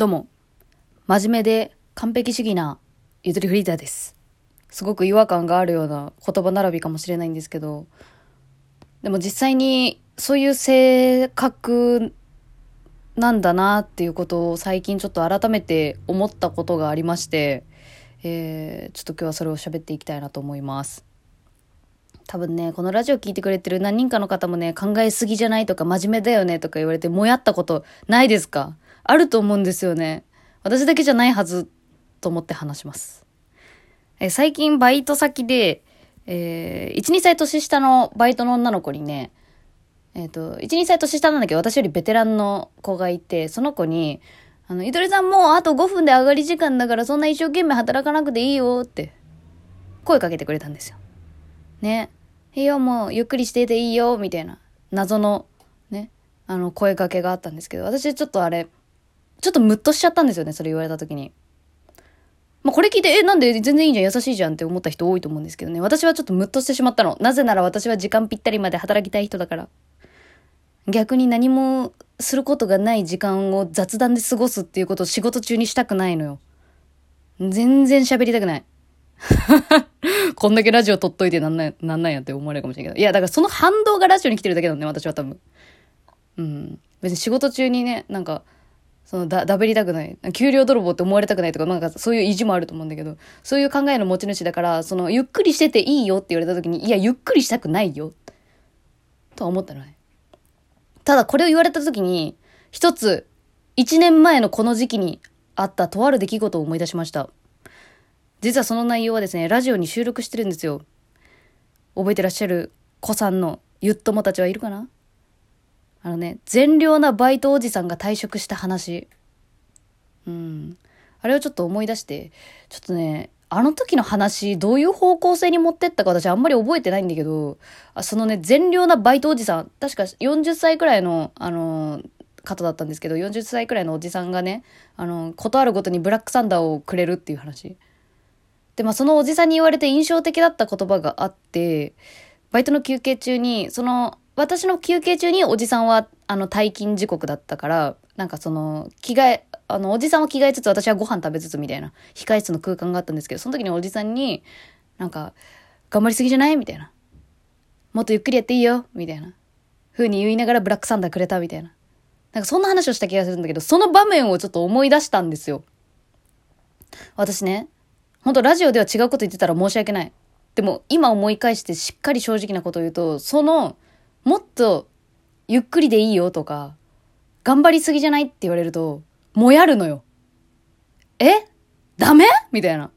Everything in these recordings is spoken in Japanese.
どうも、真面目で完璧主義なゆとりフリーザーです。すごく違和感があるような言葉並びかもしれないんですけど、でも実際にそういう性格なんだなっていうことを最近ちょっと改めて思ったことがありまして、えー、ちょっと今日はそれを喋っていきたいなと思います。多分ね、このラジオ聞いてくれてる何人かの方もね、考えすぎじゃないとか真面目だよねとか言われてもやったことないですか？あると思うんですよね。私だけじゃないはずと思って話します。え最近バイト先で、えー、1、2歳年下のバイトの女の子にね、えっ、と、1、2歳年下なんだけど私よりベテランの子がいて、その子に、あの、ゆとりさんもうあと5分で上がり時間だからそんな一生懸命働かなくていいよって声かけてくれたんですよ。ね。いいよ、もうゆっくりしてていいよ、みたいな謎のね、あの声かけがあったんですけど、私ちょっとあれ、ちょっとムッとしちゃったんですよね、それ言われた時に。まあ、これ聞いて、え、なんで全然いいじゃん、優しいじゃんって思った人多いと思うんですけどね。私はちょっとムッとしてしまったの。なぜなら私は時間ぴったりまで働きたい人だから。逆に何もすることがない時間を雑談で過ごすっていうことを仕事中にしたくないのよ。全然喋りたくない。こんだけラジオ撮っといてなんない、なんなんやって思われるかもしれないけど。いや、だからその反動がラジオに来てるだけなのね、私は多分。うん。別に仕事中にね、なんか、そのだ、だべりたくない。給料泥棒って思われたくないとか、なんかそういう意地もあると思うんだけど、そういう考えの持ち主だから、その、ゆっくりしてていいよって言われた時に、いや、ゆっくりしたくないよ。とは思ったのね。ただ、これを言われた時に、一つ、一年前のこの時期にあったとある出来事を思い出しました。実はその内容はですね、ラジオに収録してるんですよ。覚えてらっしゃる子さんのゆっともたちはいるかな？あのね、善良なバイトおじさんが退職した話。うん。あれをちょっと思い出して、ちょっとね、あの時の話、どういう方向性に持ってったか私あんまり覚えてないんだけど、あそのね、善良なバイトおじさん、確か40歳くらいの、あのー方だったんですけど、40歳くらいのおじさんがね、あのーことあるごとにブラックサンダーをくれるっていう話。で、まあそのおじさんに言われて印象的だった言葉があって、バイトの休憩中に、その、私の休憩中におじさんは、あの、退勤時刻だったから、なんかその、着替え、あの、おじさんは着替えつつ、私はご飯食べつつみたいな、控え室の空間があったんですけど、その時におじさんに、なんか、頑張りすぎじゃない？みたいな。もっとゆっくりやっていいよ？みたいな。風に言いながらブラックサンダーくれたみたいな。なんかそんな話をした気がするんだけど、その場面をちょっと思い出したんですよ。私ね、本当ラジオでは違うこと言ってたら申し訳ない。でも今思い返してしっかり正直なことを言うと、その、もっとゆっくりでいいよとか、頑張りすぎじゃないって言われると、もやるのよ。え？ダメ？みたいな。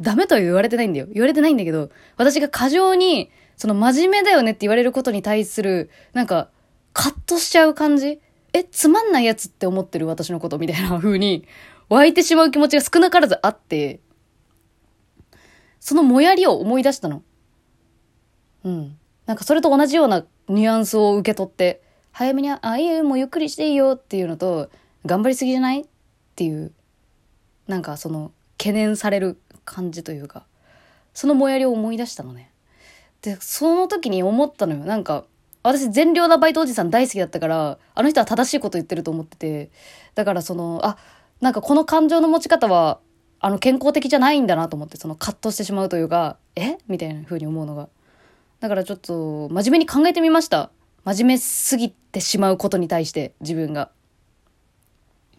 ダメとは言われてないんだよ。言われてないんだけど、私が過剰に、その真面目だよねって言われることに対する、なんか、カッとしちゃう感じ？え、つまんないやつって思ってる？私のことみたいな 風に、湧いてしまう気持ちが少なからずあって、そのもやりを思い出したの。うん。なんかそれと同じようなニュアンスを受け取って、早めに、あ、いいよ、もうゆっくりしていいよっていうのと、頑張りすぎじゃないっていう、なんかその、懸念される感じというか、そのもやりを思い出したのね。で、その時に思ったのよ。なんか、私善良なバイトおじさん大好きだったから、あの人は正しいこと言ってると思ってて、だからその、あ、なんかこの感情の持ち方は、あの健康的じゃないんだなと思って、そのカットしてしまうというか、え？みたいな風に思うのが。だからちょっと、真面目に考えてみました。真面目すぎてしまうことに対して、自分が。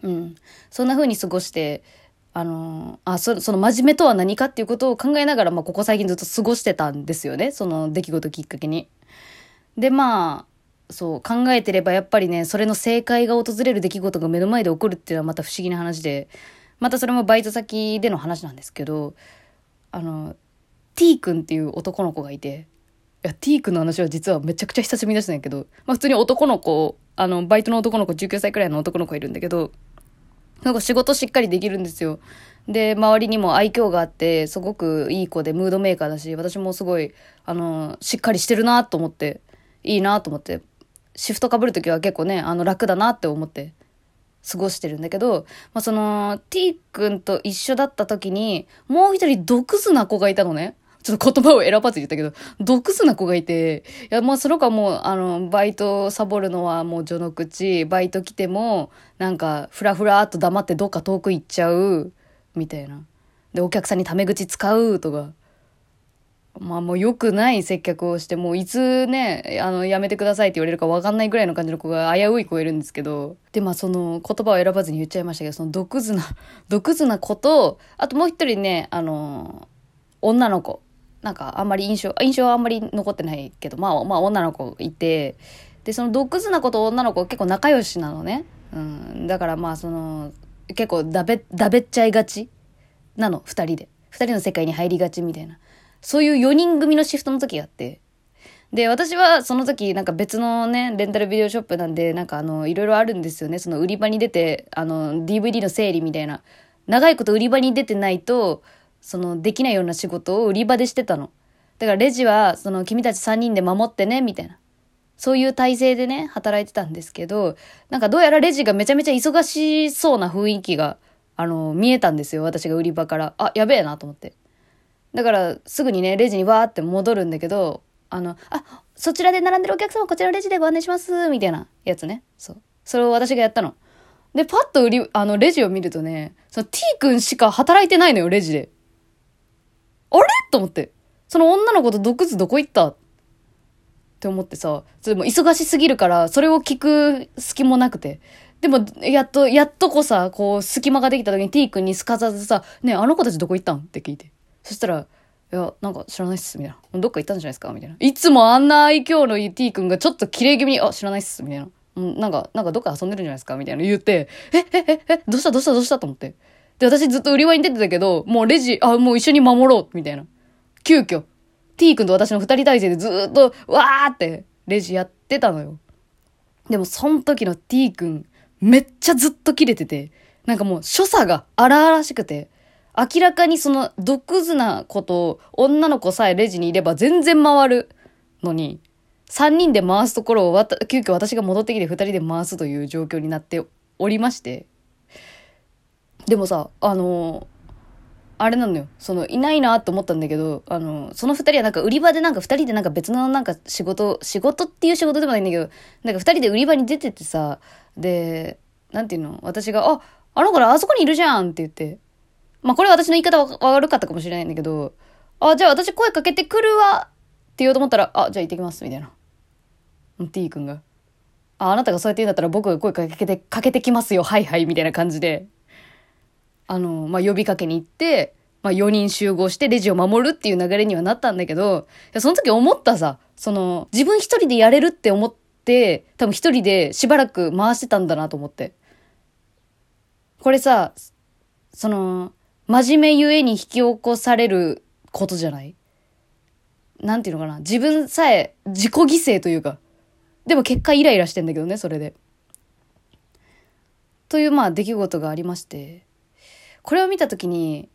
うん。そんな風に過ごして、あのあ、そその真面目とは何かっていうことを考えながら、まあ、ここ最近ずっと過ごしてたんですよね。その出来事きっかけに。で、まあ、そう、考えてればやっぱりね、それの正解が訪れる出来事が目の前で起こるっていうのはまた不思議な話で、またそれもバイト先での話なんですけど、あの、T 君っていう男の子がいて、いや、T 君の話は実はめちゃくちゃ久しぶりに出したんやけど、まあ普通に男の子、あの、バイトの男の子、19歳くらいの男の子いるんだけど、なんか仕事しっかりできるんですよ。で、周りにも愛嬌があって、すごくいい子でムードメーカーだし、私もすごい、あの、しっかりしてるなと思って、いいなと思って、シフト被るときは結構ね、あの、楽だなって思って、過ごしてるんだけど、まあ、その、T 君と一緒だった時に、もう一人毒図な子がいたのね。ちょっと言葉を選ばず言ったけど、毒図な子がいて、いや、まあその子はもう、あの、バイトサボるのはもう序の口、バイト来ても、なんか、ふらふらっと黙ってどっか遠く行っちゃう、みたいな。で、お客さんにタメ口使うとか。まあもう良くない接客をして、もういつね、あの、やめてくださいって言われるか分かんないぐらいの感じの子が危うい子いるんですけど、で、まあその言葉を選ばずに言っちゃいましたけど、その毒図な、毒図な子と、あともう一人ね、あの、女の子。なんかあんまり印象、印象はあんまり残ってないけど、まあまあ女の子いて、で、その毒図な子と女の子結構仲良しなのね。うん。だからまあその、結構だべ、だべっちゃいがちなの、二人で。二人の世界に入りがちみたいな。そういう4人組のシフトの時があって。で、私はその時なんか別のね、レンタルビデオショップなんで、なんかあの、いろいろあるんですよね。その売り場に出て、あの、DVD の整理みたいな。長いこと売り場に出てないと、その、できないような仕事を売り場でしてたの。だからレジは、その、君たち3人で守ってね、みたいな。そういう体制でね、働いてたんですけど、なんかどうやらレジがめちゃめちゃ忙しそうな雰囲気が、あの、見えたんですよ。私が売り場から。あ、やべえなと思って。だからすぐにねレジにわーって戻るんだけどあのあそちらで並んでるお客様こちらレジでご案内しますみたいなやつねそうそれを私がやったのでパッと売りあのレジを見るとねその T 君しか働いてないのよレジであれ？と思ってその女の子と毒図どこ行った？って思ってさ、それも忙しすぎるから、それを聞く隙もなくて。でも、やっと、やっとこさ、こう、隙間ができた時に T 君にすかさずさ、ねあの子たちどこ行ったん？って聞いて。そしたら、いや、なんか知らないっす、みたいな。どっか行ったんじゃないですか？みたいな。いつもあんな愛嬌のいい T 君がちょっと綺麗気味に、あ、知らないっす、みたいな。うん、なんか、なんかどっか遊んでるんじゃないですか？みたいな言って、え、え、え、え、どうした？どうした？どうした？と思って。で、私ずっと売り場に出てたけど、もうレジ、あ、もう一緒に守ろう、みたいな。急遽、T 君と私の二人体制でずっと、わーってレジやってたのよ。でも、その時の T 君、めっちゃずっと切れてて、なんかもう所作が荒々しくて、明らかにその毒図なことを女の子さえレジにいれば全然回るのに、3人で回すところをわた急遽私が戻ってきて2人で回すという状況になっておりまして。でもさ、あのあれなのよ。その、いないなと思ったんだけど、あの、その二人はなんか売り場でなんか二人でなんか別のなんか仕事、仕事っていう仕事でもないんだけど、なんか二人で売り場に出ててさ、で、なんていうの？私が、あ、あの子らあそこにいるじゃんって言って、まあこれ私の言い方は悪かったかもしれないんだけど、あ、じゃあ私声かけてくるわって言おうと思ったら、あ、じゃあ行ってきますみたいな。T 君が。あ、あなたがそうやって言うんだったら僕が声かけて、かけてきますよ。はいはい。みたいな感じで。あの、まあ、呼びかけに行って、まあ、4人集合してレジを守るっていう流れにはなったんだけど、その時思ったさ、その、自分一人でやれるって思って、多分一人でしばらく回してたんだなと思って。これさ、その、真面目ゆえに引き起こされることじゃない？なんていうのかな？自分さえ自己犠牲というか。でも結果イライラしてんだけどね、それで。というまあ出来事がありまして。これを見た時に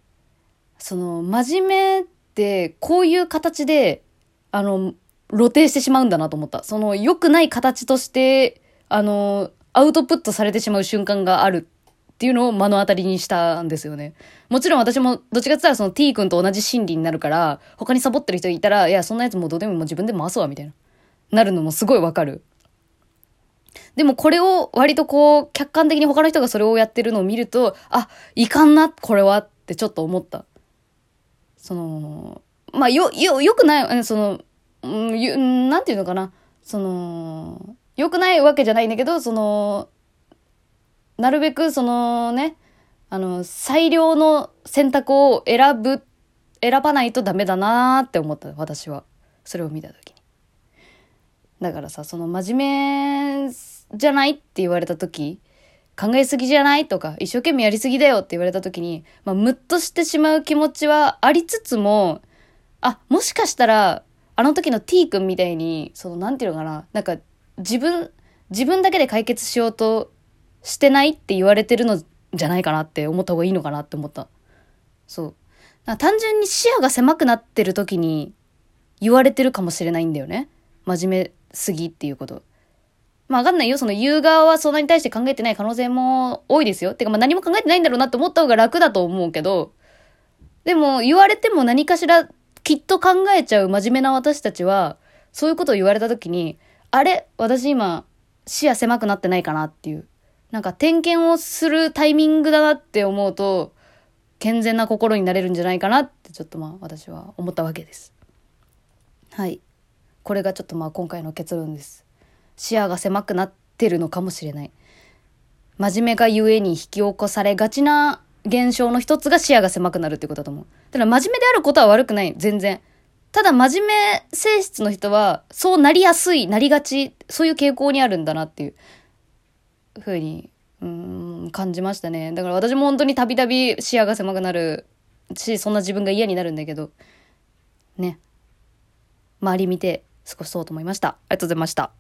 その真面目ってこういう形であの露呈してしまうんだなと思ったその良くない形としてあのアウトプットされてしまう瞬間があるっていうのを目の当たりにしたんですよね。もちろん私もどっちかって言ったらその T 君と同じ心理になるから、他にサボってる人いたら、いや、そんなやつもうどうでももう自分でも回すわ、みたいな。なるのもすごいわかる。でもこれを割とこう、客観的に他の人がそれをやってるのを見ると、あ、いかんな、これはってちょっと思った。その、まあ、よ、よ、よくない、その、うん、なんていうのかな。その、よくないわけじゃないんだけど、その、なるべくそのね、あの、最良の選択を選ぶ、選ばないとダメだなって思った、私は。それを見た時に。だからさ、その真面目じゃないって言われた時考えすぎじゃないとか一生懸命やりすぎだよって言われた時に、まあ、ムッとしてしまう気持ちはありつつもあもしかしたらあの時の T 君みたいにそのなんていうのかななんか自分自分だけで解決しようとしてないって言われてるのじゃないかなって思った方がいいのかなって思った。そう。単純に視野が狭くなってる時に言われてるかもしれないんだよね。真面目すぎっていうこと。まあわかんないよ。その言う側はそんなに対して考えてない可能性も多いですよ。てかまあ何も考えてないんだろうなって思った方が楽だと思うけど、でも言われても何かしらきっと考えちゃう真面目な私たちは、そういうことを言われた時に、あれ？私今、視野狭くなってないかなっていう。なんか点検をするタイミングだなって思うと、健全な心になれるんじゃないかなってちょっとまあ私は思ったわけです。はい。これがちょっとまあ今回の結論です。視野が狭くなってるのかもしれない。真面目がゆえに引き起こされがちな現象の一つが視野が狭くなるってことだと思う。だから真面目であることは悪くない。全然。ただ真面目性質の人は、そうなりやすい、なりがち、そういう傾向にあるんだなっていう、ふうに、うん、感じましたね。だから私も本当にたびたび視野が狭くなるし、そんな自分が嫌になるんだけど、ね。周り見て、少しそうと思いました。ありがとうございました。